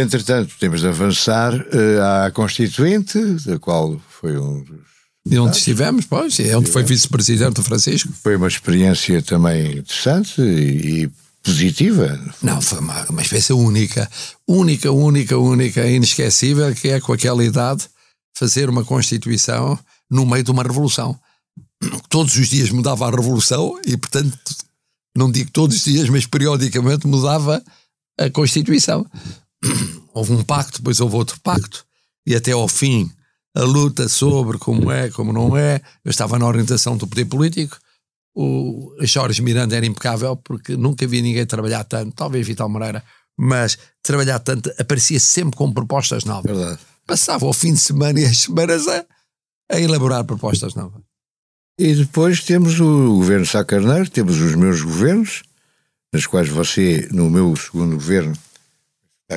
Entretanto, temos de avançar uh, à Constituinte, da qual foi um dos. E onde estivemos, pois, é onde foi vice-presidente o Francisco. Foi uma experiência também interessante e, e positiva. Não, foi uma, uma experiência única, única, única, única, inesquecível, que é com aquela idade fazer uma Constituição no meio de uma revolução. Todos os dias mudava a revolução e, portanto, não digo todos os dias, mas periodicamente mudava a Constituição. Houve um pacto, depois houve outro pacto, e até ao fim a luta sobre como é, como não é. Eu estava na orientação do poder político. O Jorge Miranda era impecável porque nunca vi ninguém trabalhar tanto, talvez Vital Moreira, mas trabalhar tanto aparecia sempre com propostas novas. Verdade. Passava o fim de semana e as semanas a, a elaborar propostas novas. E depois temos o governo Sá Carneiro, temos os meus governos, nas quais você, no meu segundo governo,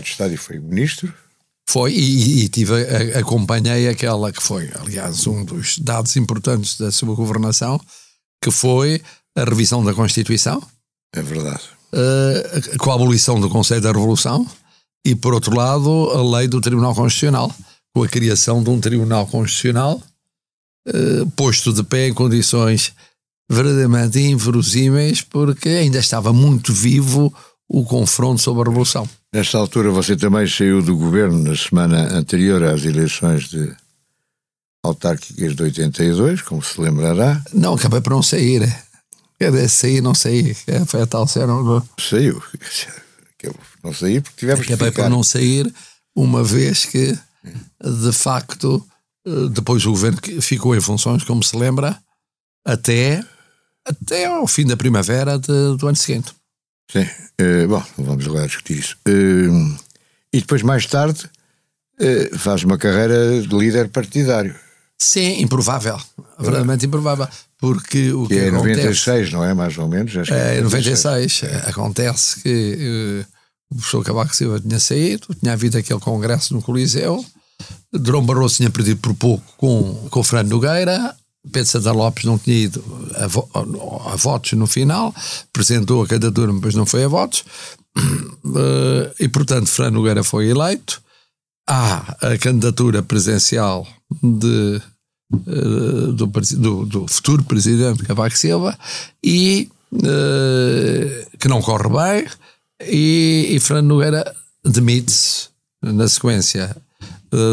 de Estado e foi ministro. Foi, e, e tive, acompanhei aquela que foi, aliás, um dos dados importantes da sua governação, que foi a revisão da Constituição. É verdade. Uh, com a abolição do Conselho da Revolução e, por outro lado, a lei do Tribunal Constitucional, com a criação de um Tribunal Constitucional uh, posto de pé em condições verdadeiramente inverosímeis, porque ainda estava muito vivo o confronto sobre a Revolução. Nesta altura você também saiu do governo na semana anterior às eleições de autárquicas de 82, como se lembrará. Não, acabei por não sair. Quer dizer, sair, não saí. É, foi a tal cena. Saiu. Não saí porque tivemos acabei que ficar. por não sair, uma vez que, de facto, depois o governo ficou em funções, como se lembra, até, até ao fim da primavera de, do ano seguinte. Sim. Uh, bom, vamos agora discutir isso. Uh, e depois, mais tarde, uh, faz uma carreira de líder partidário. Sim, improvável. Verdadeiramente improvável. Porque o que, que é acontece, 96, não é? Mais ou menos? Acho é, 96. 96. Acontece que o professor Cavaco Silva tinha saído, tinha havido aquele congresso no Coliseu, Drão Barroso tinha perdido por pouco com, com o Fernando Nogueira, Pedro Santa Lopes não tinha ido a, vo a, votos no final, apresentou a candidatura, mas não foi a votos, uh, e portanto Fernando Nogueira foi eleito. Há a candidatura presencial de, uh, do, do, do, futuro presidente Cavaco Silva e uh, que não corre bem, e, e Fernando Nogueira demite-se na sequência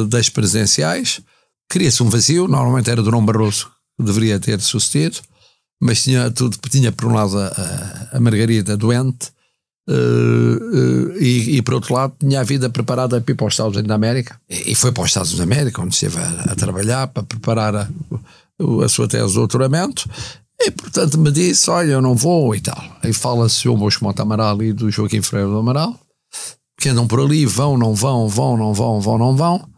das presenciais. Cria-se um vazio, normalmente era Durão Barroso deveria ter sucedido, mas tinha tudo, tinha por um lado a, a Margarida doente uh, uh, e, e, por outro lado tinha a vida preparada para ir para os Estados Unidos da América. E, e foi para os Estados Unidos da América onde esteve a, a trabalhar para preparar a, a sua tese de doutoramento e portanto me disse, olha eu não vou e tal. Aí fala-se o Mosco Monte Amaral e do Joaquim Freire do Amaral que andam por ali, vão, não vão, vão, não vão, vão, não vão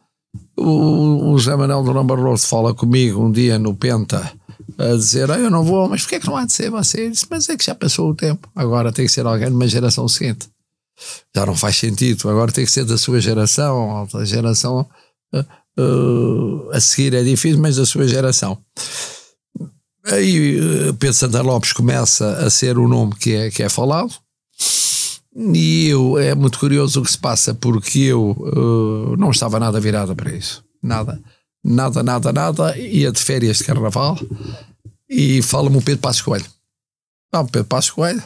o, José Manuel Durão Barroso fala comigo um dia no Penta a dizer: ah, Eu não vou, mas porquê é que não há de ser você? disse, mas é que já passou o tempo, agora tem que ser alguém de uma geração seguinte. Já não faz sentido, agora tem que ser da sua geração, da geração uh, uh, a seguir é difícil, mas da sua geração. Aí Pedro Santa Lopes começa a ser o nome que é, que é falado, e eu, é muito curioso o que se passa, porque eu uh, não estava nada virada para isso. Nada. Nada, nada, nada. Ia de férias de carnaval e fala-me o Pedro Passos Coelho. Não, Pedro Passos Coelho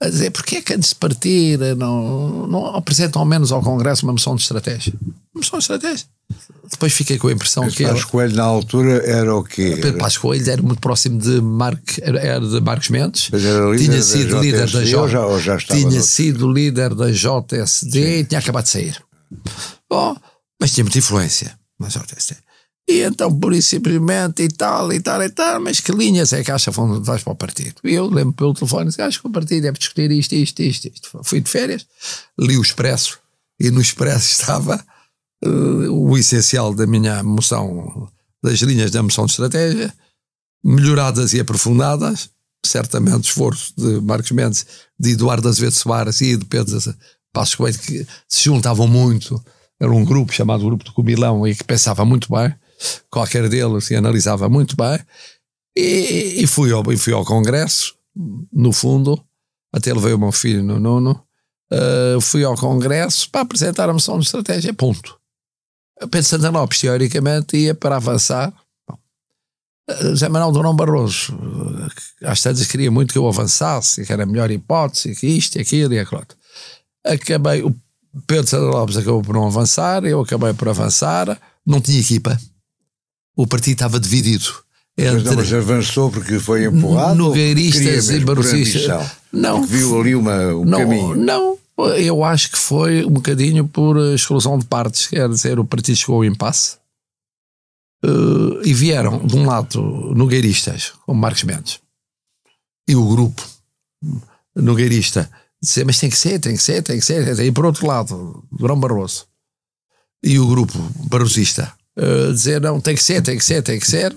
a dizer porque é que antes de partir não, não apresentam ao menos ao Congresso uma moção de estratégia. Uma moção de estratégia. Depois fiquei com a impressão Mas que Passos Coelho na altura era o quê? Pedro Passos Coelho era muito próximo de, Marco, era de Marcos Mendes. Tinha sido líder da J, já, ou já tinha sido líder da JSD e tinha acabado de sair. Bom, mas tinha muita influência na JSD. E então, por isso, simplesmente, e tal, e tal, e tal, mas que linhas é que acha que vais para o partido? E eu lembro pelo telefone, acho que o partido deve discutir isto, isto, isto, isto. Fui de férias, li o Expresso, e no Expresso estava uh, o essencial da minha moção, das linhas da moção de estratégia, melhoradas e aprofundadas, certamente esforço de Marcos Mendes, de Eduardo Azevedo Soares e de Pedro Passos Coelho, que se juntavam muito, era um grupo chamado Grupo do Comilão e que pensava muito bem, qualquer deles se analisava muito bem, e, e, fui, ao, fui ao congresso, no fundo, até levei o meu filho no nono, Uh, fui ao Congresso para apresentar a moção de estratégia, ponto. Pedro Santana Lopes, teoricamente, ia para avançar. Bom, José Manuel Durão Barroso, às tantas queria muito que eu avançasse, que era a melhor hipótese, que isto e aquilo e aquilo. Acabei, o Pedro Santana Lopes acabou por não avançar, eu acabei por avançar, não tinha equipa. O partido estava dividido. Entre... Mas, não, mas avançou porque foi empurrado? Nogueiristas e barrocistas. Não. Porque viu ali uma, um não, caminho. Não, eu acho que foi um bocadinho por exclusão de partes, quer dizer, o partido chegou ao impasse uh, e vieram, de um lado, nogueiristas, como Marcos Mendes, e o grupo nogueirista dizer, mas tem que ser, tem que ser, tem que ser, e por outro lado, Durão Barroso e o grupo barrosista uh, dizer, não, tem que ser, tem que ser, tem que ser,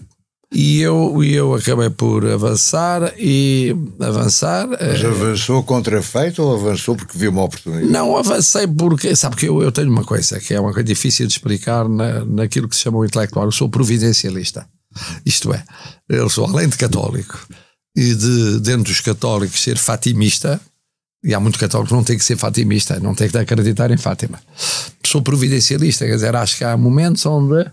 e eu, eu acabei por avançar e avançar. Mas avançou contra feito ou avançou porque viu uma oportunidade? Não, avancei porque, sabe que eu, eu tenho uma coisa que é uma coisa difícil de explicar na, naquilo que se chama o intelectual. Eu sou providencialista. Isto é, eu sou além de católico e de dentro dos católicos ser fatimista, e há muitos católicos que não têm que ser fatimista, não têm que acreditar em Fátima. Sou providencialista, quer dizer, acho que há momentos onde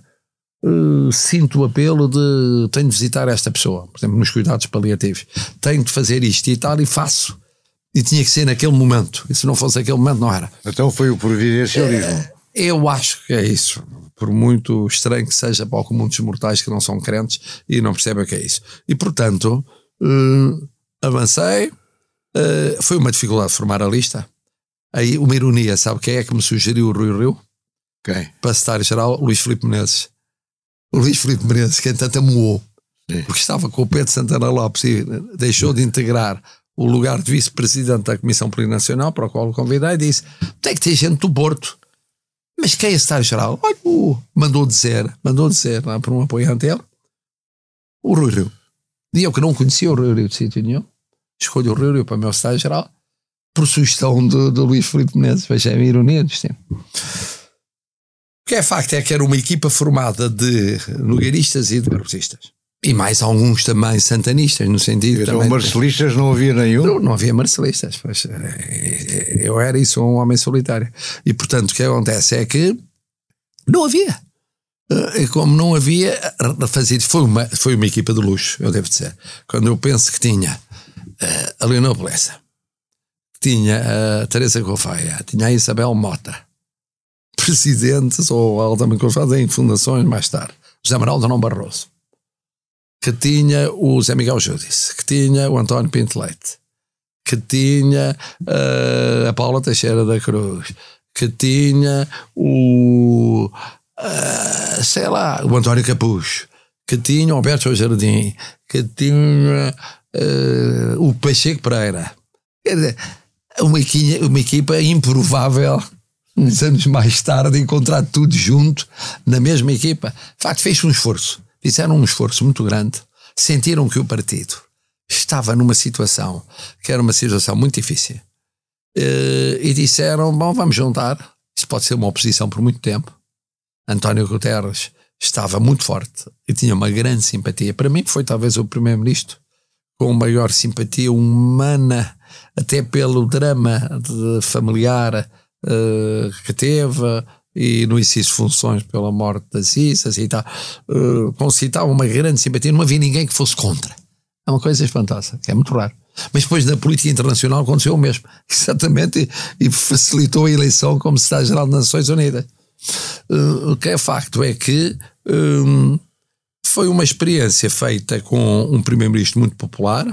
uh, sinto o apelo de tenho de visitar esta pessoa, por exemplo, nos cuidados paliativos, tenho de fazer isto e tal, e faço. E tinha que ser naquele momento. E se não fosse aquele momento, não era. Então foi o providencialismo. É, eu acho que é isso. Por muito estranho que seja para dos mortais que não são crentes e não percebem o que é isso. E portanto, uh, avancei. Uh, foi uma dificuldade formar a lista. Aí, uma ironia, sabe quem é que me sugeriu o Rui Rio? Quem? Para secretário-geral, Luís Filipe Menezes o Luís Filipe Menezes, que entanto amuou, porque estava com o Pedro Santana Lopes e deixou de integrar o lugar de vice-presidente da Comissão Plurinacional, para o qual o convidei, e disse: tem que ter gente do Porto. Mas quem é secretário-geral? Olha, mandou dizer, mandou dizer, lá por um apoiante dele, o Rui Rio. E eu que não conhecia o Rui Rio de sítio nenhum, escolho o Rui Rio para o meu secretário-geral, por sugestão do, do Luís Filipe Menezes, veja a ironia do destino. O que é facto é que era uma equipa formada de nogueiristas e de barrosistas. E mais alguns também santanistas, no sentido. Então, também marcelistas não havia nenhum? Não, não havia marcelistas. Pois, eh, eu era isso, um homem solitário. E portanto, o que acontece é que não havia. Eh, e como não havia, fazia, foi, uma, foi uma equipa de luxo, eu devo dizer. Quando eu penso que tinha a Leonor Beleza, tinha a Teresa Gouveia, tinha a Isabel Mota, presidentes ou altamente confiados em fundações mais tarde. José Manuel Dom Barroso, que tinha o Zé Miguel Júdice, que tinha o António Pinto Leite, que tinha uh, a Paula Teixeira da Cruz, que tinha o uh, sei lá, o António Capucho, que tinha o Alberto Jardim, que tinha uh, o Pacheco Pereira. Quer dizer, uma, uma equipa improvável uns anos mais tarde, encontrar tudo junto na mesma equipa. De facto, fez um esforço. Fizeram um esforço muito grande. Sentiram que o partido estava numa situação que era uma situação muito difícil. Eh, e disseram: Bom, vamos juntar. Isto pode ser uma oposição por muito tempo. António Guterres estava muito forte e tinha uma grande simpatia. Para mim, foi talvez o primeiro-ministro com maior simpatia humana, até pelo drama familiar que teve e no exercício de funções pela morte das Issas e tal, uh, concitava uma grande simpatia, não havia ninguém que fosse contra. É uma coisa espantosa, que é muito raro. Mas depois na política internacional aconteceu o mesmo, exatamente, e, e facilitou a eleição como Secretário-Geral das Nações Unidas. Uh, o que é facto é que um, foi uma experiência feita com um primeiro-ministro muito popular,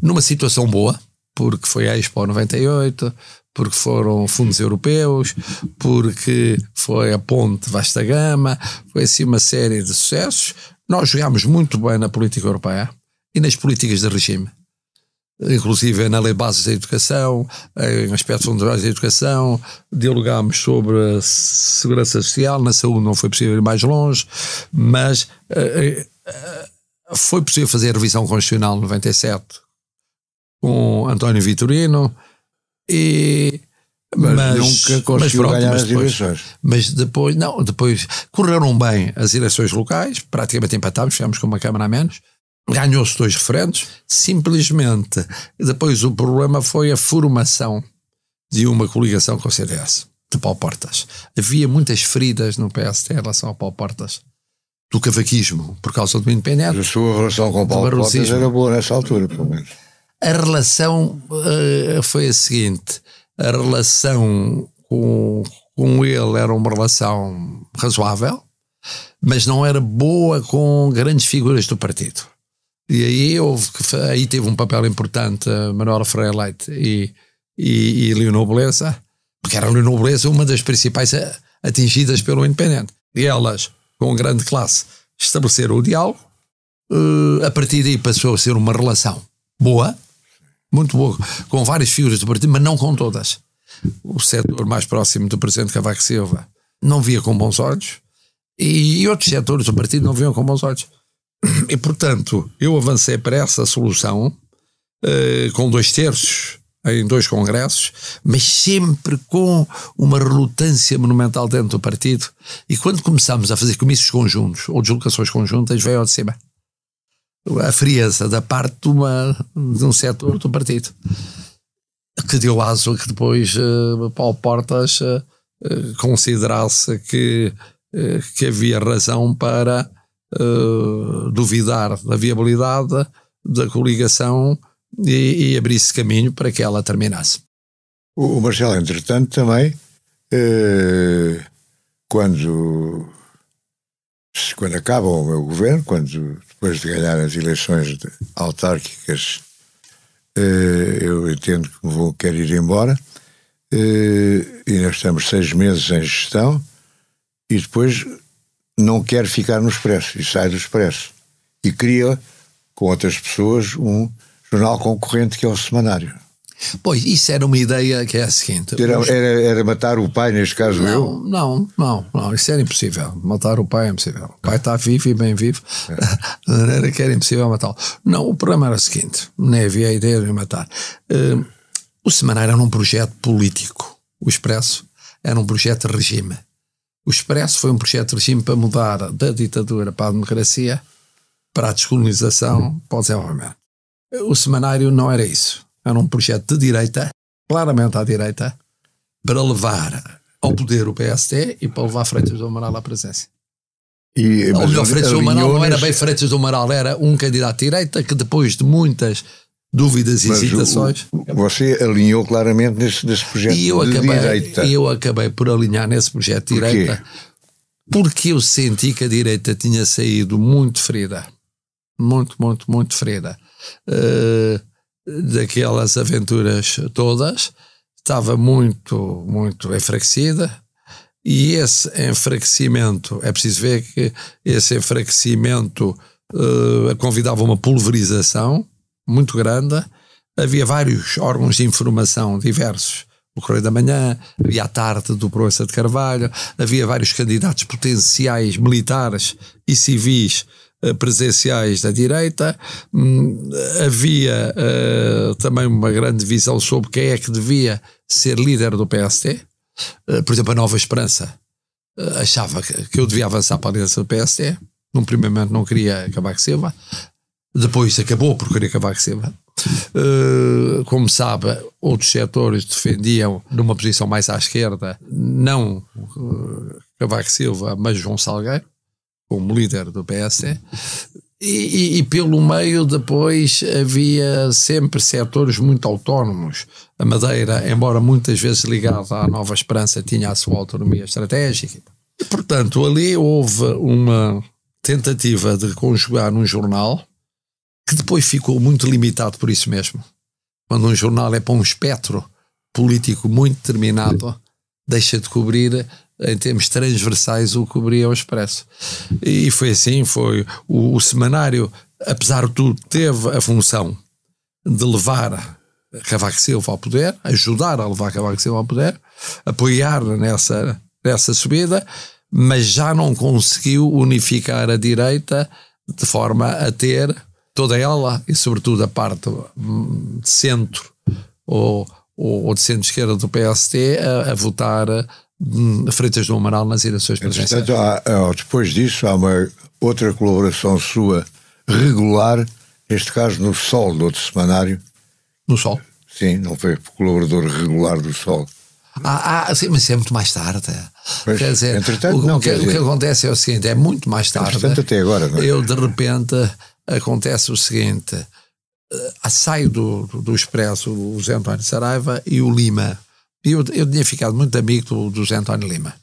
numa situação boa, porque foi a Expo 98, porque foram fundos europeus, porque foi a ponte Vasta Gama, foi assim uma série de sucessos. Nós jogámos muito bem na política europeia e nas políticas de regime. Inclusive na lei base da educação, em aspectos fundamentais da educação, dialogámos sobre a segurança social, na saúde não foi possível ir mais longe, mas uh, uh, foi possível fazer a revisão constitucional 97 com António Vitorino, e mas, mas, nunca conseguiu pronto, ganhar as depois, eleições. Mas depois, não, depois correram bem as eleições locais, praticamente empatámos, ficámos com uma Câmara a menos. Ganhou-se dois referendos, simplesmente. Depois o problema foi a formação de uma coligação com o CDS, de Paulo Portas. Havia muitas feridas no PST em relação ao Paulo Portas, do cavaquismo, por causa do independente. Mas a sua relação com o Paulo Portas era boa nessa altura, pelo menos. A relação uh, foi a seguinte: a relação com, com ele era uma relação razoável, mas não era boa com grandes figuras do partido. E aí houve aí teve um papel importante Manuela Freire Leite e, e, e Leonor Beleza, porque era Leonor Beleza uma das principais atingidas pelo Independente. E elas, com grande classe, estabeleceram o diálogo. Uh, a partir daí passou a ser uma relação boa, muito boa, com várias figuras do partido, mas não com todas. O setor mais próximo do presidente Cavaco Silva não via com bons olhos e outros setores do partido não viam com bons olhos. E, portanto, eu avancei para essa solução uh, com dois terços em dois congressos, mas sempre com uma relutância monumental dentro do partido. E quando começamos a fazer comícios conjuntos ou deslocações conjuntas, veio ao de cima a frieza da parte de, uma, de um setor do partido. Que deu aso que depois uh, Paulo Portas uh, uh, considerasse que, que havia razão para uh, duvidar da viabilidade da coligação e, e abrisse caminho para que ela terminasse. O, o Marcelo, entretanto, também, uh, quando, quando acaba o meu governo, quando depois de ganhar as eleições autárquicas, uh, eu entendo que vou, quero ir embora, e nós estamos seis meses em gestão, e depois não quer ficar no Expresso e sai do Expresso. E cria, com outras pessoas, um jornal concorrente que é o Semanário. Pois, isso era uma ideia que é a seguinte. Era, era, era matar o pai, neste caso não, eu? Não, não, não, isso era impossível. Matar o pai é impossível. O pai está vivo e bem vivo. É. era que era impossível matá-lo. Não, o problema era o seguinte: nem havia a ideia de matar. Uh, o Semanário era um projeto político. O Expresso era um projeto de regime. O Expresso foi um projeto de regime para mudar da ditadura para a democracia, para a descolonização, para o desenvolvimento. O semanário não era isso. Era um projeto de direita, claramente à direita, para levar ao poder o PST e para levar Freitas do Amaral à presença. E, Ou melhor, Freitas do Amaral não era bem Freitas do Amaral, era um candidato de direita que depois de muitas dúvidas e hesitações. você alinhou claramente nesse, nesse projeto e eu de acabei, direita. E eu acabei por alinhar nesse projeto de direita porque eu senti que a direita tinha saído muito ferida. Muito, muito, muito ferida. Uh, daquelas aventuras todas. Estava muito, muito enfraquecida. E esse enfraquecimento, é preciso ver que esse enfraquecimento uh, convidava uma pulverização muito grande. Havia vários órgãos de informação diversos. O Correio da Manhã, havia a tarde do Proença de Carvalho, havia vários candidatos potenciais militares e civis presenciais da direita, hum, havia uh, também uma grande visão sobre quem é que devia ser líder do PST. Eh, por exemplo, a Nova Esperança achava que, eu devia avançar para a liderança do PST. Num primeiro momento não queria acabar com Silva. Depois acabou por querer Cavaco Silva. Como sabe, outros setores defendiam, numa posição mais à esquerda, não Cavaco Silva, mas João Salgueiro, como líder do PS. E, e, e, pelo meio depois havia sempre setores muito autónomos. A Madeira, embora muitas vezes ligada à Nova Esperança, tinha a sua autonomia estratégica. E, portanto, ali houve uma tentativa de conjugar num jornal que depois ficou muito limitado por isso mesmo. Quando um jornal é para um espectro político muito determinado, deixa de cobrir em termos transversais o que cobria o Expresso. E foi assim, foi o, o semanário, apesar de tudo, teve a função de levar Cavaco Silva ao poder, ajudar a levar Cavaco Silva ao poder, apoiar nessa, nessa subida, mas já não conseguiu unificar a direita de forma a ter toda ela e sobretudo a parte hum, de centro ou, ou de centro-esquerda do PST a, a votar Freitas do Amaral nas eleições presidenciais. Portanto, depois disso há uma outra colaboração sua regular, neste caso no Sol, do outro semanário. No Sol? sim, não foi colaborador regular do Sol. Ah, ah sim, mas é muito mais tarde. Pois, quer dizer, entretanto, o, não, o que, quer o que dizer- acontece é o seguinte: é muito mais tarde. Entretanto, até agora, não é? Eu, de repente, acontece o seguinte: eh, saio do, do, do Expresso o Zé António Saraiva e o Lima. Eu, eu tinha ficado muito amigo do, do Zé António Lima.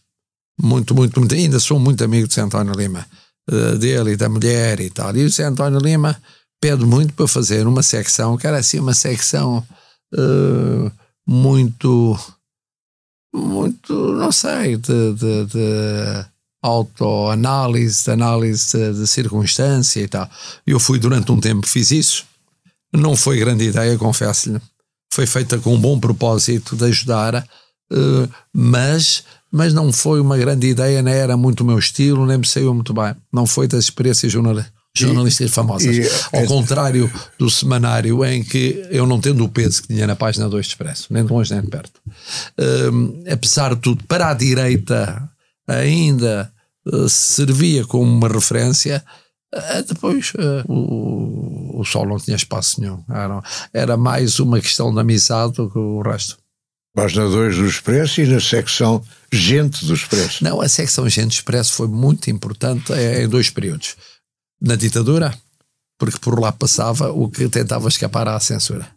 Muito, muito, muito. Ainda sou muito amigo do Zé António Lima. eh, dele e da mulher e tal. E o Zé António Lima pede muito para fazer uma secção, que era assim uma secção eh, muito, muito, não sei, de, de, de autoanálise, de análise de, de circunstância e tal. Eu fui durante um tempo, fiz isso. Não foi grande ideia, confesso-lhe. Foi feita com um bom propósito de ajudar, eh, mas, mas não foi uma grande ideia, nem era muito o meu estilo, nem me saiu muito bem. Não foi das experiências jornal- jornalistas famosas. e- Ao é- contrário do semanário, em que eu não tendo o peso que tinha na página 2 de Expresso, nem de longe nem de perto. Hum, apesar de tudo, para a direita ainda eh, servia como uma referência. Eh, depois eh, o, o Sol não tinha espaço nenhum. Era, era mais uma questão de amizade do que o resto. Página 2 do Expresso e na secção Gente do Expresso. Não, a secção Gente Expresso foi muito importante eh, em dois períodos. Na ditadura, porque por lá passava o que tentava escapar à censura.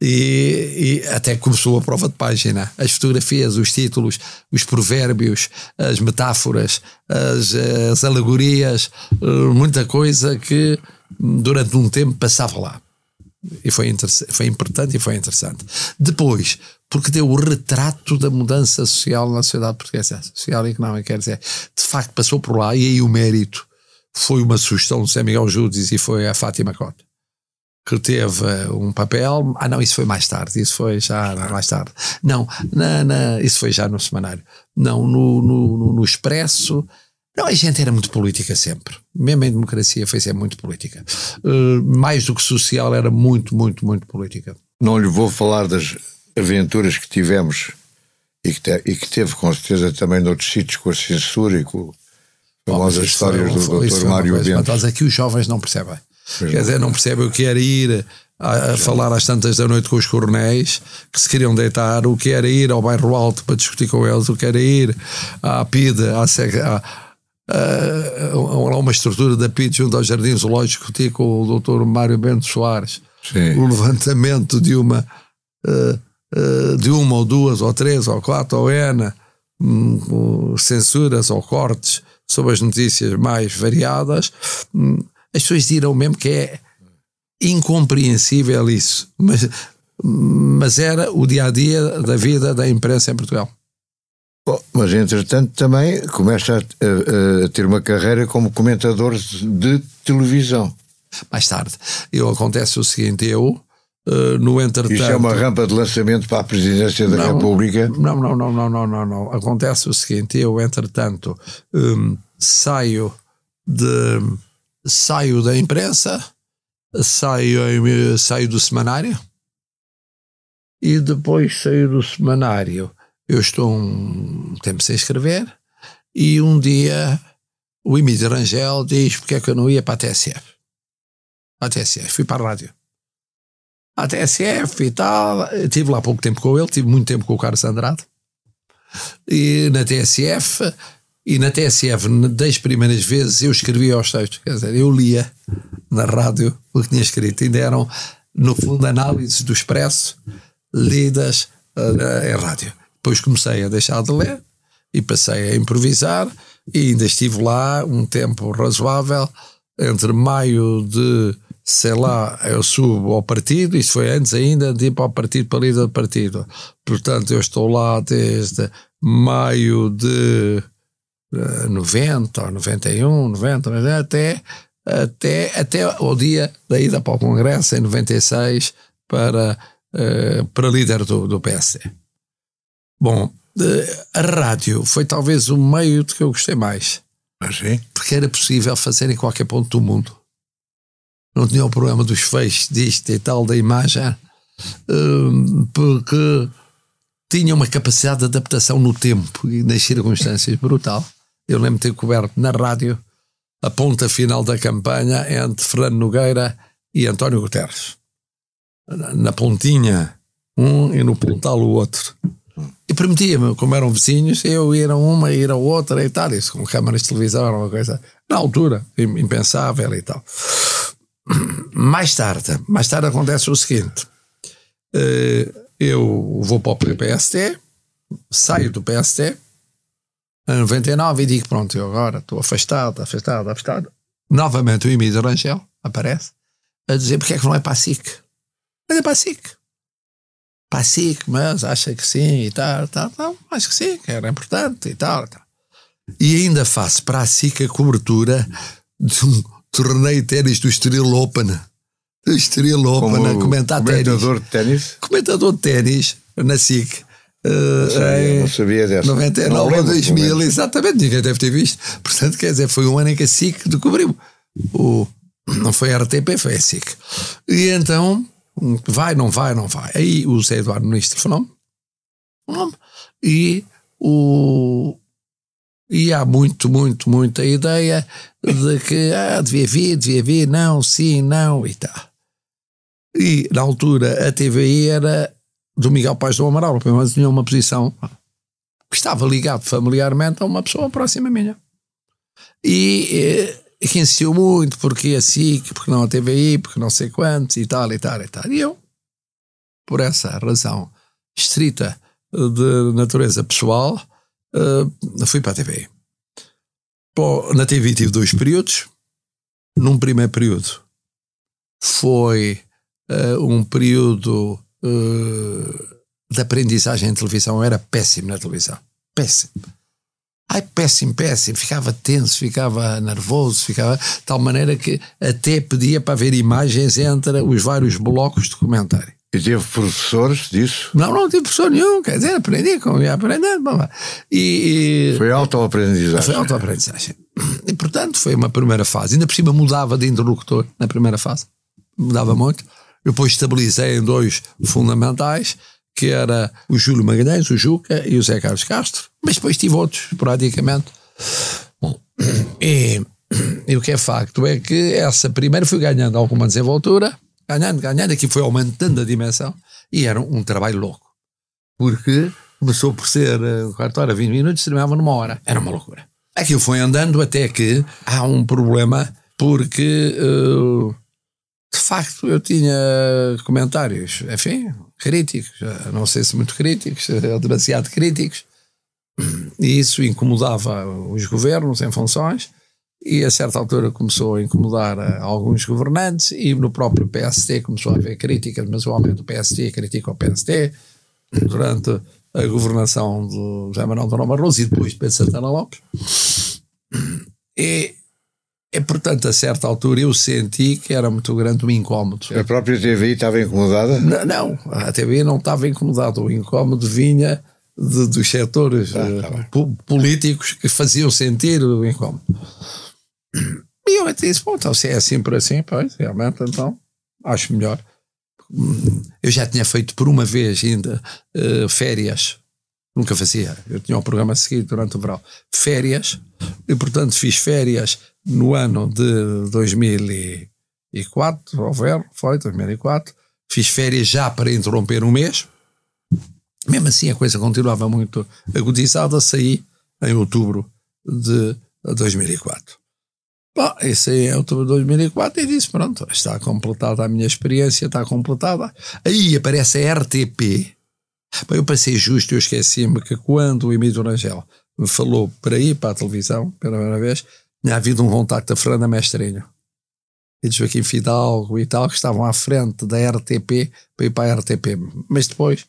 E, e até começou a prova de página. As fotografias, os títulos, os provérbios, as metáforas, as, as alegorias, eh, muita coisa que durante um tempo passava lá. E foi, foi importante e foi interessante. Depois, porque deu o retrato da mudança social na sociedade portuguesa, social e económica, quer dizer, de facto passou por lá e aí o mérito foi uma sugestão do Zé Miguel Judes e foi a Fátima Cota, que teve um papel. Ah, não, isso foi mais tarde, isso foi já mais tarde. Não, na, na- isso foi já no semanário. Não, no, no, no- Expresso. Não, a gente era muito política sempre. Mesmo em democracia foi sempre muito política. Eh, mais do que social, era muito, muito, muito política. Não lhe vou falar das aventuras que tivemos e que, te- e que teve com certeza também noutros sítios com a censura e com famosas Isso foi- histórias do Dr. Mário Bento. espantosa que os jovens não percebem. Quer dizer, não percebem o que era ir a, a falar às tantas da noite com os coronéis que se queriam deitar, o que era ir ao bairro alto para discutir com eles, o que era ir à PIDE, à, à, a, a uma estrutura da PIDE junto ao Jardim Zoológico, discutir com o Dr. Mário Bento Soares Sim. o levantamento de uma eh, eh, de uma ou duas ou três ou quatro ou N hum, censuras ou cortes sobre as notícias mais variadas hum, as pessoas dirão mesmo que é incompreensível isso mas, mas era o dia a dia da vida da imprensa em Portugal Bom, mas entretanto também começa a, a- a ter uma carreira como comentador de televisão. mais tarde eu acontece o seguinte eu eh, no entretanto Isto é uma rampa de lançamento para a presidência da Não. República. Não, não, não, não, não, não, não. Acontece o seguinte: eu, entretanto, hum, saio de saio da imprensa, saio, saio do semanário e depois saio do semanário. Eu estou um tempo sem escrever e um dia o Emílio Rangel diz porque é que eu não ia para a TSF. Para a TSF, fui para a rádio. À TSF e tal, estive lá pouco tempo com ele, tive muito tempo com o Carlos Andrade e na TSF e na TSF das primeiras vezes eu escrevia os textos, quer dizer, eu lia na rádio o que tinha escrito, ainda eram no fundo análises do Expresso lidas eh, em rádio. Depois comecei a deixar de ler e passei a improvisar e ainda estive lá um tempo razoável entre maio de sei lá, eu subo ao partido, isso foi antes ainda de ir para o partido para líder do partido. Portanto, eu estou lá desde maio de 90 ou 91, 90, mas é até, até, até o dia da ida para o Congresso em 96 para, eh, para líder do, do PSD. Bom, eh, a rádio foi talvez o meio de que eu gostei mais Mas sim. porque era possível fazer em qualquer ponto do mundo. Não tinha o problema dos feixes, disto e tal, da imagem, hum, porque tinha uma capacidade de adaptação no tempo e nas circunstâncias brutal. Eu lembro de ter coberto na rádio a ponta final da campanha entre Fernando Nogueira e António Guterres. Na pontinha um e no Pontal o outro. E prometia-me, como eram vizinhos, eu ir a uma, ir a outra e tal, isso com câmaras de televisão, uma coisa, na altura, impensável e tal. Mais tarde, mais tarde acontece o seguinte: eh, eu vou para o PST, saio do PST, em 99 e digo: pronto, eu agora estou afastado, afastado, afastado. Novamente o Emílio Rangel aparece a dizer: porque é que não é para a SIC? Mas é para a SIC. Para a SIC, mas acha que sim e tal, tal, tal. Acho que sim, que era importante e tal, tal. E ainda faço para a SIC a cobertura de um torneio de ténis do Estoril Open. Do Estoril Open, Como comentar comentador ténis. de ténis? Comentador de ténis na SIC. Não sabia, em não sabia dessa. 99 Não ou lembro, 2000, pelo menos. exatamente, ninguém deve ter visto. Portanto, quer dizer, foi um ano em que a SIC descobriu. O, não foi a RTP, foi a SIC. E então, vai, não vai, não vai. Aí o Zé Eduardo Nunes telefonou e o. E há muito, muito, muita ideia de que ah, devia vir, devia vir, não, sim, não e tal. E na altura a TVI era do Miguel Paz do Amaral, mas tinha uma posição que estava ligado familiarmente a uma pessoa próxima minha. E, eh, que insistiu muito, porque a SIC, porque não a TVI, porque não sei quantos e tal e tal e tal. E eu, por essa razão estrita de natureza pessoal, eh, fui para a TVI. Na TVI tive dois períodos. Num primeiro período foi eh, um período eh, de aprendizagem em televisão. Eu era péssimo na televisão. Péssimo. Ai, péssimo, péssimo. Ficava tenso, ficava nervoso, ficava de tal maneira que até pedia para ver imagens entre os vários blocos de comentário. E teve professores disso? Não, não tive professor nenhum, quer dizer, aprendi como ia blá. E, e Foi autoaprendizagem. foi autoaprendizagem. E, portanto, foi uma primeira fase. Ainda por cima mudava de interlocutor na primeira fase. Mudava muito. Eu depois estabilizei em dois fundamentais, que era o Júlio Magalhães, o Juca e o Zé Carlos Castro. Mas depois tive outros, esporadicamente. Bom, e, e o que é facto é que essa primeira fui ganhando alguma desenvoltura, ganhando, ganhando, aqui foi aumentando a dimensão, e era um, um trabalho louco. Porque começou por ser uh, quarta hora, 20 minutos, terminava numa hora. Era uma loucura. Aquilo foi andando até que há um problema, porque uh, de facto eu tinha comentários, enfim, críticos, eh, não sei se muito críticos, eh, demasiado críticos, e isso incomodava os governos em funções, e a certa altura começou a incomodar eh, alguns governantes, e no próprio PST começou a haver críticas, mas o homem do PST critica o PST, durante a governação do José Manuel de Barroso e depois de Pedro Santana Lopes. E, e, portanto, a certa altura eu senti que era muito grande o incómodo. A própria TVI estava incomodada? Não, não, a TV não estava incomodada. O incómodo vinha de, dos setores Ah, eh, tá po- políticos que faziam sentir o incómodo. E eu até disse: bom, então se é sempre assim, pois, realmente, então acho melhor. Eu já tinha feito por uma vez ainda eh, férias, nunca fazia. Eu tinha um programa a seguir durante o verão. Férias, e portanto fiz férias no ano de 2004, houver, foi 2004. Fiz férias já para interromper um mês. Mesmo assim, a coisa continuava muito agudizada. Saí em outubro de 2004. Bom, isso aí é outubro de 2004 e disse: Pronto, está completada a minha experiência, está completada. Aí aparece a RTP. Bem, eu passei justo, eu esqueci-me que quando o Emílio Rangel me falou para ir para a televisão, pela primeira vez, tinha havido um contacto da Fernanda Mestrinho e de Joaquim Fidalgo e tal, que estavam à frente da RTP para ir para a RTP. Mas depois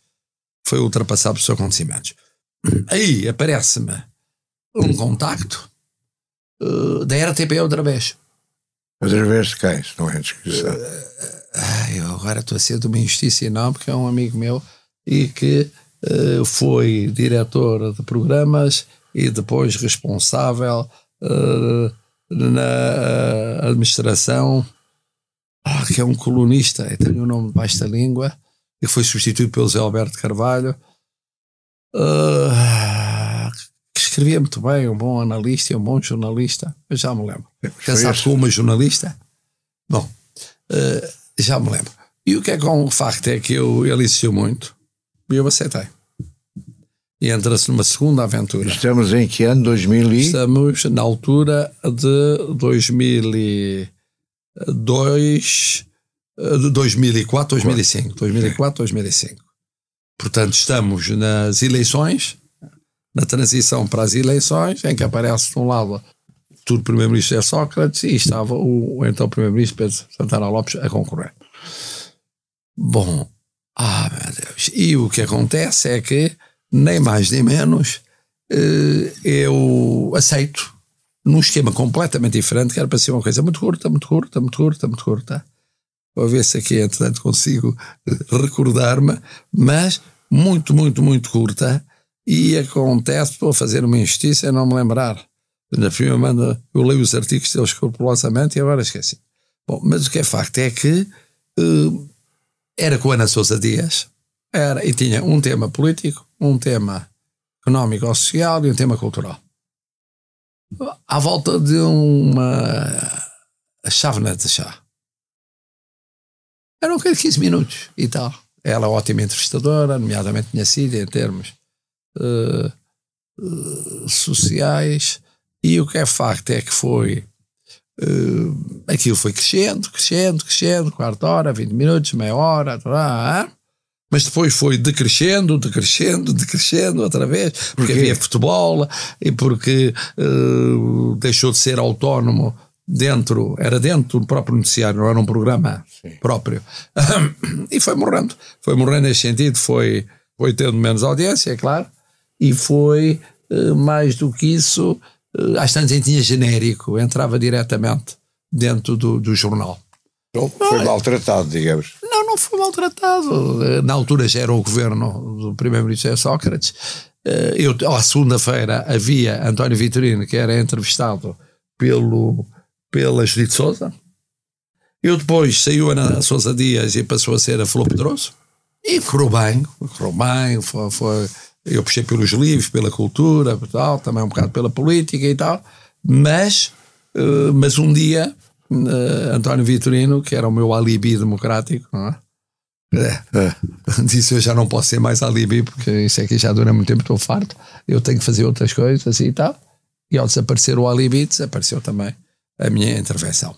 foi ultrapassado por seus acontecimentos. Aí aparece-me um contacto eh, da RTP outra vez. Através de quem? Não é descrição. Ai, eu agora estou a ser de uma injustiça enorme, porque é um amigo meu e que eh, foi diretor de programas e depois responsável eh, na eh, administração, ah, que é um colunista, tenho o nome debaixo da língua, e foi substituído pelo Zé Alberto Carvalho, ah, que escrevia muito bem, um bom analista e um bom jornalista, eu já me lembro. Casado com uma jornalista? Bom, eh, já me lembro. E o que é que é um facto é que eu, ele insistiu muito E eu aceitei. E entra-se numa segunda aventura. Estamos em que ano? 2000 e... Estamos na altura de 2002, 2004, 2005. 2004, 2005. Portanto, estamos nas eleições, na transição para as eleições, em que aparece de um lado o futuro Primeiro-Ministro é Sócrates e estava o, o então Primeiro-Ministro Pedro Santana Lopes a concorrer. Bom, ah, meu Deus. E o que acontece é que, nem mais nem menos, eh, eu aceito num esquema completamente diferente, que era para ser uma coisa muito curta, muito curta, muito curta, muito curta. Vou ver se aqui, entretanto, consigo recordar-me, mas muito, muito, muito curta. E acontece, estou a fazer uma injustiça não me lembrar. Na primeira manda, eu leio os artigos deles escrupulosamente e agora esqueci. Bom, mas o que é facto é que uh, era com Ana Sousa Dias, era, e tinha um tema político, um tema económico ou social e um tema cultural. À volta de uma chávena de chá. Eram 15 minutos e tal. Ela é ótima entrevistadora, nomeadamente sido em termos uh, uh, sociais. E o que é facto é que foi Uh, aquilo foi crescendo, crescendo, crescendo, quarta hora, 20 minutos, meia hora, tá, mas depois foi decrescendo, decrescendo, decrescendo outra vez, porque havia futebol e porque uh, deixou de ser autónomo dentro, era dentro do próprio noticiário, não era um programa Sim. próprio. e foi morrendo, foi morrendo nesse sentido, foi, foi tendo menos audiência, é claro, e foi uh, mais do que isso eh, às tantas tinha genérico, entrava diretamente dentro do, do jornal. Então, foi maltratado, digamos. Não, foi maltratado. Eh, na altura já era o governo do primeiro-ministro Sócrates. Eh, eu, à segunda-feira havia António Vitorino, que era entrevistado pelo, pela Judite Souza. Eu depois saiu a Ana Sousa Dias e passou a ser a Flor Pedroso. E correu bem, correu bem, foi, foi eu puxei pelos livros, pela cultura, tal, também um bocado pela política e tal, mas, uh, mas um dia António Vitorino, que era o meu alibi democrático, não é? É. É. Disse eu já não posso ser mais alibi porque isso aqui já dura muito tempo, estou farto. Eu tenho que fazer outras coisas assim e tal. E ao desaparecer o alibi, desapareceu também a minha intervenção.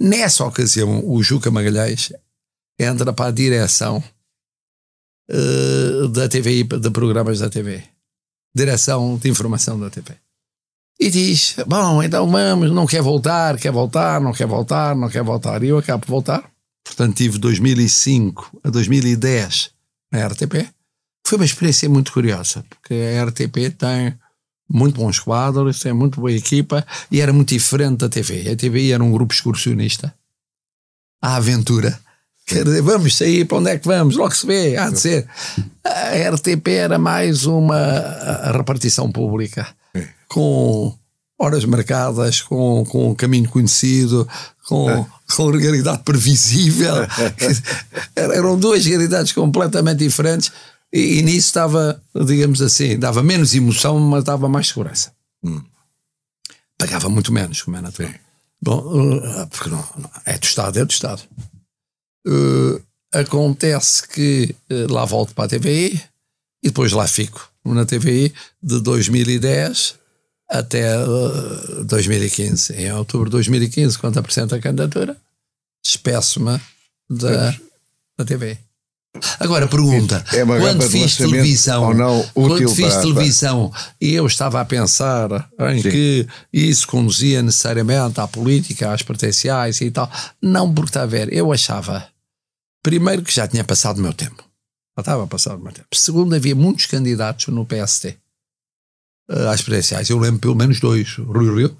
Nessa ocasião, o Juca Magalhães entra para a direção uh, da TVI, de programas da TV. Direção de informação da TV. E diz: Bom, então vamos, não quer voltar, quer voltar, não quer voltar, não quer voltar. E eu acabo de voltar. Portanto, tive 2005 a 2010 na RTP. Foi uma experiência muito curiosa, porque a RTP tem muito bons quadros, tem muito boa equipa e era muito diferente da TV. A TV era um grupo excursionista. A aventura Quer dizer, vamos sair, para onde é que vamos? Logo se vê, há de ser. A RTP era mais uma repartição pública, com horas marcadas, com, com um caminho conhecido, com, é. com realidade previsível. Eram duas realidades completamente diferentes e, e, nisso estava, digamos assim, dava menos emoção, mas dava mais segurança. Hum. Pagava muito menos, como é natural. Bom, uh, porque não, é do Estado, é do Estado. Uh, acontece que uh, lá volto para a TVI e depois lá fico na TVI de 2010 até uh, 2015. Em outubro de 2015, quando apresento a candidatura, despeço-me da, da TVI. Agora pergunta, é quando fiz televisão, quando fiz para, televisão e eu estava a pensar em Sim. que isso conduzia necessariamente à política, às pretenciais e tal, não porque está a ver, eu achava primeiro que já tinha passado o meu tempo, já estava a passar o meu tempo. Segundo, havia muitos candidatos no PST uh, às presenciais, eu lembro pelo menos dois, Rui Rio,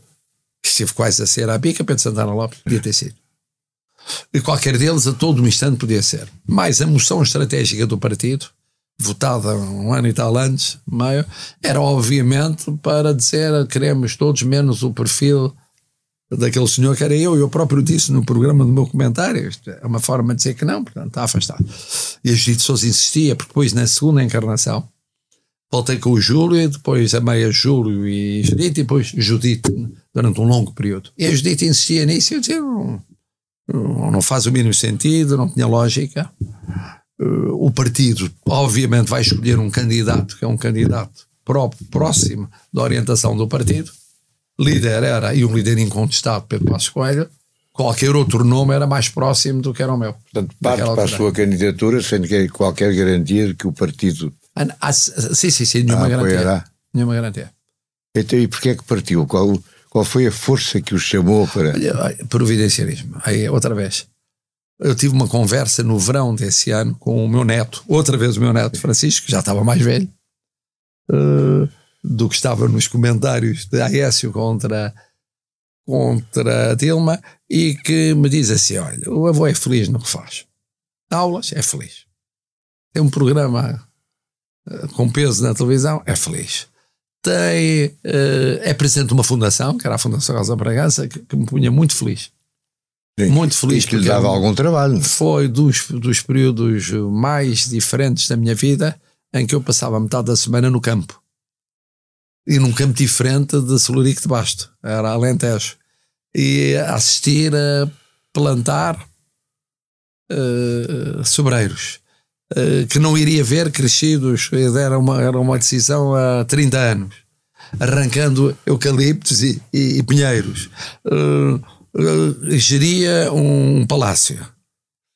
que esteve quase a ser a bica, Santana Lopes, podia ter sido. E qualquer deles a todo instante podia ser. Mais a moção estratégica do partido, votada um ano e tal antes, meio, era obviamente para dizer queremos todos menos o perfil daquele senhor que era eu, eu próprio disse no programa do meu comentário, isto é uma forma de dizer que não, portanto está afastado. E a Judite Sousa insistia, porque depois na segunda encarnação voltei com o Júlio, e depois a meia Júlio e Judite, e depois Judite durante um longo período. E a Judite insistia nisso e eu dizia, não, não faz o mínimo sentido, não tinha lógica. uh, o partido, obviamente, vai escolher um candidato que é um candidato próprio, próximo da orientação do partido. Líder era, e um líder incontestado, Pedro Passos Coelho. Qualquer outro nome era mais próximo do que era o meu. Portanto, parte para a sua candidatura sem qualquer garantia de que o partido. Ah, ah, sim, sim, sim, nenhuma ah, garantia. Nenhuma garantia. Então, e porquê é que partiu? Qual, qual foi a força que o chamou para. Providencialismo. Aí, outra vez. Eu tive uma conversa no verão desse ano com o meu neto, outra vez o meu neto Francisco, que já estava mais velho, uh, do que estava nos comentários de Aécio contra, contra Dilma, e que me diz assim: olha, o avô é feliz no que faz. Aulas, é feliz. Tem um programa com peso na televisão, é feliz tem, uh, é presidente de uma fundação, que era a Fundação Rosa Bragança, que, que me punha muito feliz. Sim, muito feliz. que lhe dava algum trabalho. Foi dos, dos períodos mais diferentes da minha vida em que eu passava metade da semana no campo. E num campo diferente de Solurico de Basto, era Alentejo. E assistir a plantar uh, sobreiros eh, que não iria ver crescidos, era uma, era uma decisão há 30 anos, arrancando eucaliptos e, e, e pinheiros. Uh, uh, geria um palácio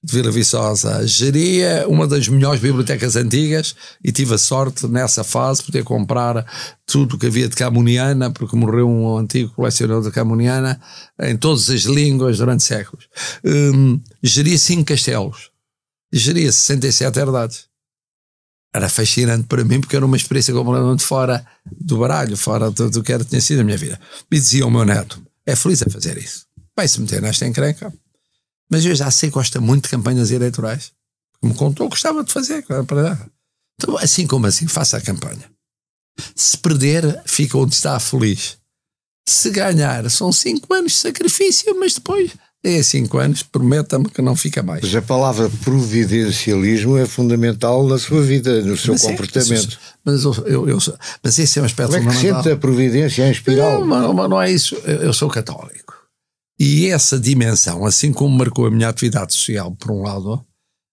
de Vila Viçosa, geria uma das melhores bibliotecas antigas e tive a sorte nessa fase de poder comprar tudo que havia de Camuniana, porque morreu um antigo colecionador de Camuniana em todas as línguas durante séculos. Um, geria cinco castelos geria 67 herdades. Era fascinante para mim porque era uma experiência completamente fora do baralho, fora do, do que era, tinha sido a minha vida. Me dizia o meu neto: é feliz a fazer isso. Vai se meter nesta encrenca. Mas eu já sei que gosta muito de campanhas eleitorais. Me contou, gostava de fazer. Então, assim como assim, faça a campanha. Se perder, fica onde está feliz. Se ganhar, são cinco anos de sacrifício, mas depois é cinco anos, prometa-me que não fica mais. Mas a palavra providencialismo é fundamental na sua vida, no seu mas é, comportamento. É, mas, eu, eu, eu, mas esse é um aspecto Como é que fundamental. sente a providência em espiral? Não, não, não é isso. Eu sou católico. E essa dimensão, assim como marcou a minha atividade social, por um lado,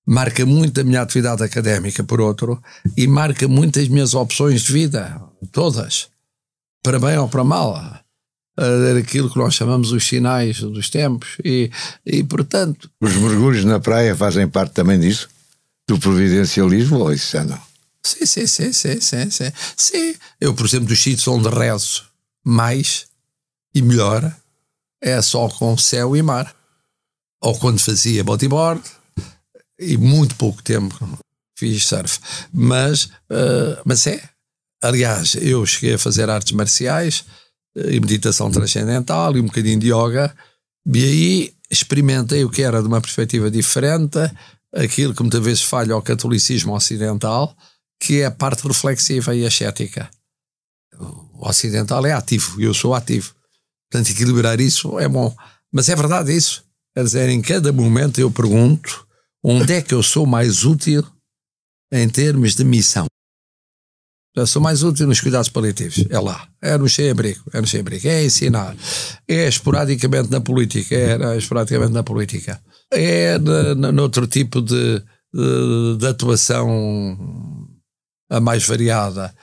marca muito a minha atividade académica, por outro, e marca muito as minhas opções de vida, todas, para bem ou para mal aquilo que nós chamamos os sinais dos tempos e, e portanto... Os mergulhos na praia fazem parte também disso? Do providencialismo ou isso já não? Sim, sim, sim, sim, sim, sim. sim. Eu, por exemplo, dos sítios onde rezo mais e melhor é só com céu e mar. Ou quando fazia bodyboard e muito pouco tempo fiz surf. Mas, uh, mas é. Aliás, eu cheguei a fazer artes marciais, e meditação transcendental e um bocadinho de yoga. E aí experimentei o que era de uma perspectiva diferente, aquilo que muitas vezes falha ao catolicismo ocidental, que é a parte reflexiva e ascética. O ocidental é ativo eu sou ativo. Portanto, equilibrar isso é bom. Mas é verdade isso. Quer dizer, em cada momento eu pergunto onde é que eu sou mais útil em termos de missão. Já sou mais útil nos cuidados paliativos. É lá. É no sem-abrigo. É no sem-abrigo. É ensinar. É esporadicamente na política. É esporadicamente na política. É noutro tipo de, de, de, atuação a mais variada.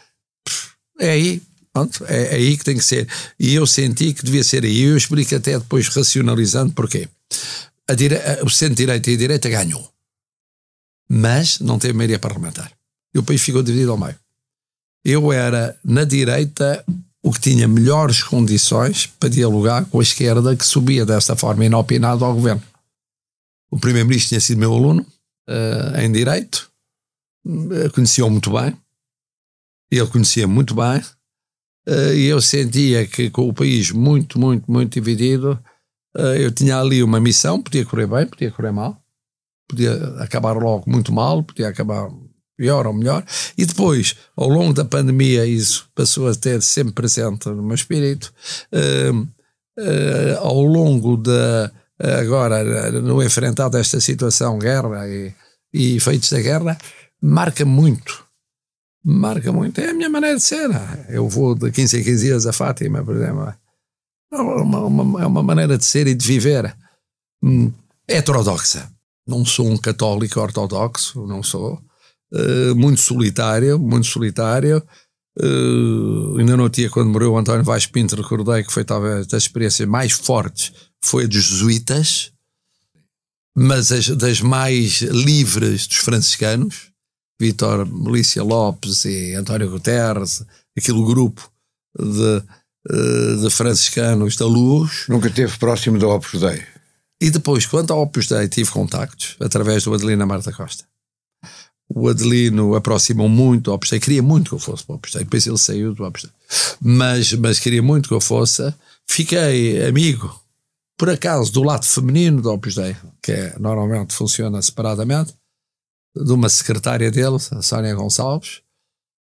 É aí. Pronto, é, é aí que tem que ser. E eu senti que devia ser aí. Eu explico até depois racionalizando porquê. A dire... O centro-direita e a direita ganhou. Mas não teve maioria parlamentar. E o país ficou dividido ao meio eu era, na direita, o que tinha melhores condições para dialogar com a esquerda que subia desta forma inopinado ao governo. O primeiro-ministro tinha sido meu aluno uh, em direito, uh, conhecia-o muito bem, ele conhecia muito bem, uh, e eu sentia que com o país muito, muito, muito dividido, eu tinha ali uma missão, podia correr bem, podia correr mal, podia acabar logo muito mal, podia acabar pior ou melhor. E depois, ao longo da pandemia, isso passou a ter sempre presente no meu espírito. Uh, uh, ao longo da. Agora, no enfrentar desta situação, guerra e, e efeitos da guerra, marca muito. Marca muito. É a minha maneira de ser. Eu vou de 15 em 15 dias a Fátima, por exemplo. É uma, uma, é uma maneira de ser e de viver hum, heterodoxa. não sou um católico ortodoxo, não sou. Uh, muito solitário, muito solitário. Uh, ainda no dia quando morreu o António Vaz Pinto, recordei que foi talvez das experiências mais fortes, foi a dos jesuítas, mas as, das mais livres dos franciscanos, Vítor Melícia Lopes e António Guterres, aquele grupo de, eh, de franciscanos da luz. Nunca esteve próximo do Opus Dei? E depois, quanto ao Opus Dei, tive contactos através do Adelino Marta Costa. O Adelino aproximou muito do Opus Dei, queria muito que eu fosse para o Opus Dei, depois ele saiu do Opus Dei. Mas, mas queria muito que eu fosse. Fiquei amigo, por acaso, do lado feminino do Opus Dei, que é, normalmente funciona separadamente, de uma secretária dele, a Sónia Gonçalves,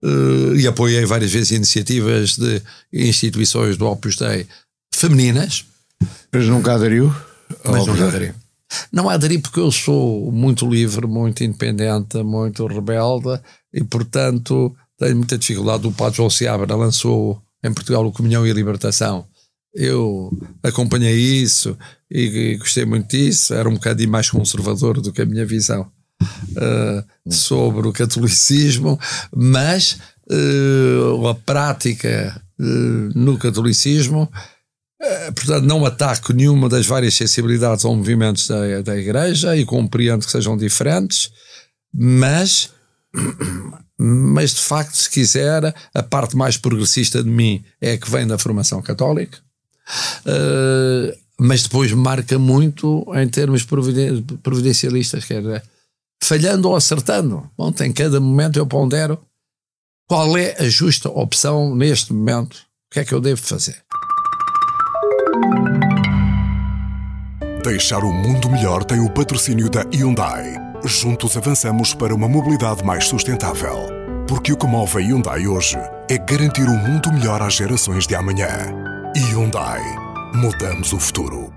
uh, e apoiei várias vezes iniciativas de instituições do Opus Dei femininas. Mas nunca aderiu? Mas nunca aderi. Não aderi porque eu sou muito livre, muito independente, muito rebelde e, portanto, tenho muita dificuldade. O Padre João Seabra lançou em Portugal o Comunhão e a Libertação. Eu acompanhei isso e, e gostei muito disso. Era um bocadinho mais conservador do que a minha visão uh, sobre o catolicismo, mas uh, a prática uh, no catolicismo, portanto, não ataco nenhuma das várias sensibilidades ou movimentos da, da Igreja e compreendo que sejam diferentes, mas. Mas de facto, se quiser, a parte mais progressista de mim é que vem da formação católica. Uh, mas depois marca muito em termos providencialistas, quer dizer, falhando ou acertando. Bom, em cada momento eu pondero qual é a justa opção neste momento, o que é que eu devo fazer. Deixar o mundo melhor tem o patrocínio da Hyundai. Juntos avançamos para uma mobilidade mais sustentável. Porque o que move a Hyundai hoje é garantir um mundo melhor às gerações de amanhã. Hyundai. Mudamos o futuro.